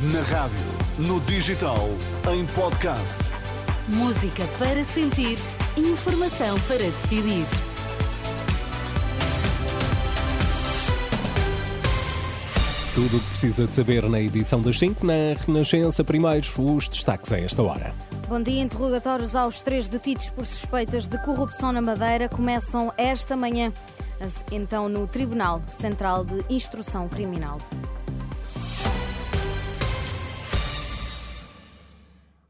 Na rádio, no digital, em podcast. Música para sentir, informação para decidir. Tudo o que precisa de saber na edição das 5 na Renascença. Primeiro, os destaques a esta hora. Bom dia. Interrogatórios aos três detidos por suspeitas de corrupção na Madeira começam esta manhã, então, no Tribunal Central de Instrução Criminal.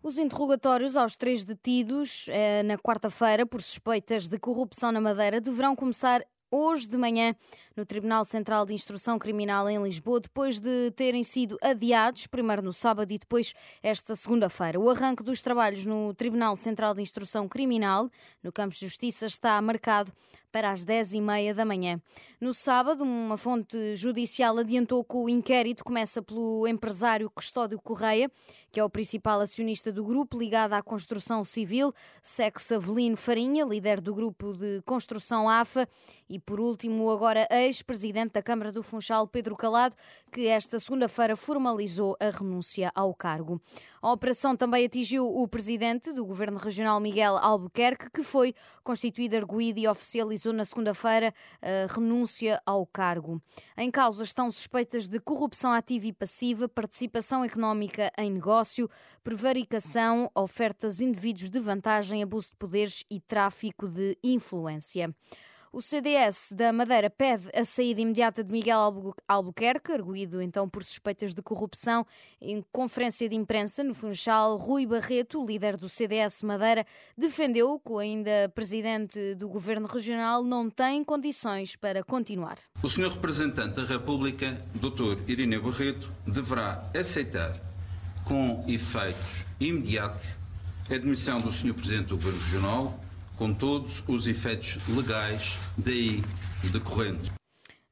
Os interrogatórios aos três detidos eh, na quarta-feira por suspeitas de corrupção na Madeira deverão começar hoje de manhã no Tribunal Central de Instrução Criminal em Lisboa, depois de terem sido adiados, primeiro no sábado e depois esta segunda-feira. O arranque dos trabalhos no Tribunal Central de Instrução Criminal, no Campo de Justiça, está marcado para as 10h30 da manhã. No sábado, uma fonte judicial adiantou que o inquérito começa pelo empresário Custódio Correia, que é o principal acionista do grupo ligado à construção civil, Sex Avelino Farinha, líder do grupo de construção AFA, e por último, agora ex-presidente da Câmara do Funchal, Pedro Calado, que esta segunda-feira formalizou a renúncia ao cargo. A operação também atingiu o presidente do Governo Regional, Miguel Albuquerque, que foi constituído arguído e oficializou na segunda-feira a renúncia ao cargo. Em causa estão suspeitas de corrupção ativa e passiva, participação económica em negócio, prevaricação, ofertas indivíduos de vantagem, abuso de poderes e tráfico de influência. O CDS da Madeira pede a saída imediata de Miguel Albuquerque, arguído então por suspeitas de corrupção. Em conferência de imprensa no Funchal, Rui Barreto, líder do CDS Madeira, defendeu que o ainda presidente do governo regional não tem condições para continuar. O senhor representante da República, Dr. Irineu Barreto, deverá aceitar com efeitos imediatos a admissão do senhor presidente do governo regional com todos os efeitos legais daí decorrentes.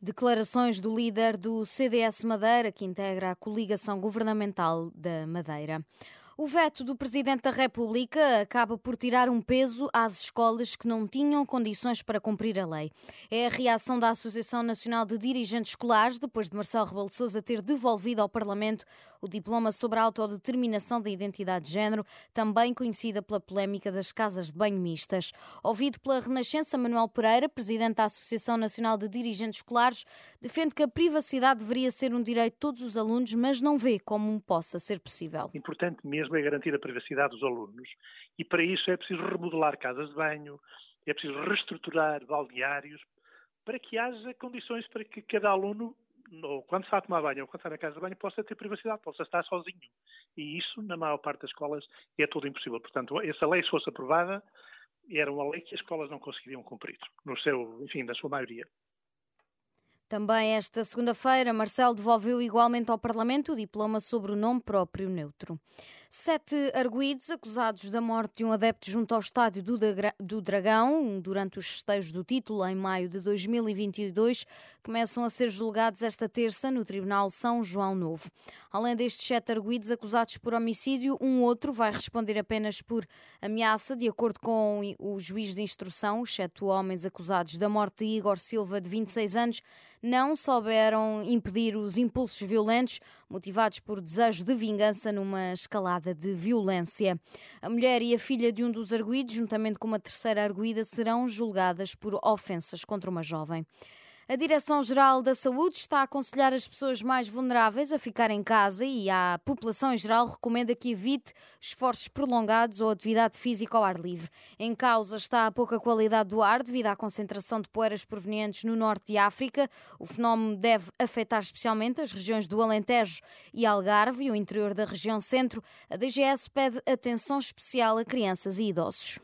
Declarações do líder do CDS Madeira, que integra a coligação governamental da Madeira. O veto do Presidente da República acaba por tirar um peso às escolas que não tinham condições para cumprir a lei. É a reação da Associação Nacional de Dirigentes Escolares, depois de Marcelo Rebelo Sousa ter devolvido ao Parlamento o diploma sobre a autodeterminação da identidade de género, também conhecida pela polémica das casas de banho mistas. Ouvido pela Renascença, Manuel Pereira, Presidente da Associação Nacional de Dirigentes Escolares, defende que a privacidade deveria ser um direito de todos os alunos, mas não vê como possa ser possível. Importante mesmo mesmo é garantir a privacidade dos alunos e para isso é preciso remodelar casas de banho, é preciso reestruturar baldeários para que haja condições para que cada aluno, ou quando está a tomar banho ou quando está na casa de banho, possa ter privacidade, possa estar sozinho. E isso, na maior parte das escolas, é tudo impossível. Portanto, essa lei, se fosse aprovada, era uma lei que as escolas não conseguiriam cumprir, no seu, enfim, na sua maioria. Também esta segunda-feira, Marcelo devolveu igualmente ao Parlamento o diploma sobre o nome próprio neutro. Sete arguídos acusados da morte de um adepto junto ao estádio do Dragão durante os festejos do título em maio de 2022 começam a ser julgados esta terça no Tribunal São João Novo. Além destes sete arguídos acusados por homicídio, um outro vai responder apenas por ameaça, de acordo com o juiz de instrução. Os sete homens acusados da morte de Igor Silva, de 26 anos, não souberam impedir os impulsos violentos motivados por desejo de vingança numa escalada de violência. A mulher e a filha de um dos arguídos, juntamente com uma terceira arguída, serão julgadas por ofensas contra uma jovem. A Direção-Geral da Saúde está a aconselhar as pessoas mais vulneráveis a ficar em casa e à população em geral recomenda que evite esforços prolongados ou atividade física ao ar livre. Em causa está a pouca qualidade do ar devido à concentração de poeiras provenientes no norte de África. O fenómeno deve afetar especialmente as regiões do Alentejo e Algarve e o interior da região centro. A DGS pede atenção especial a crianças e idosos.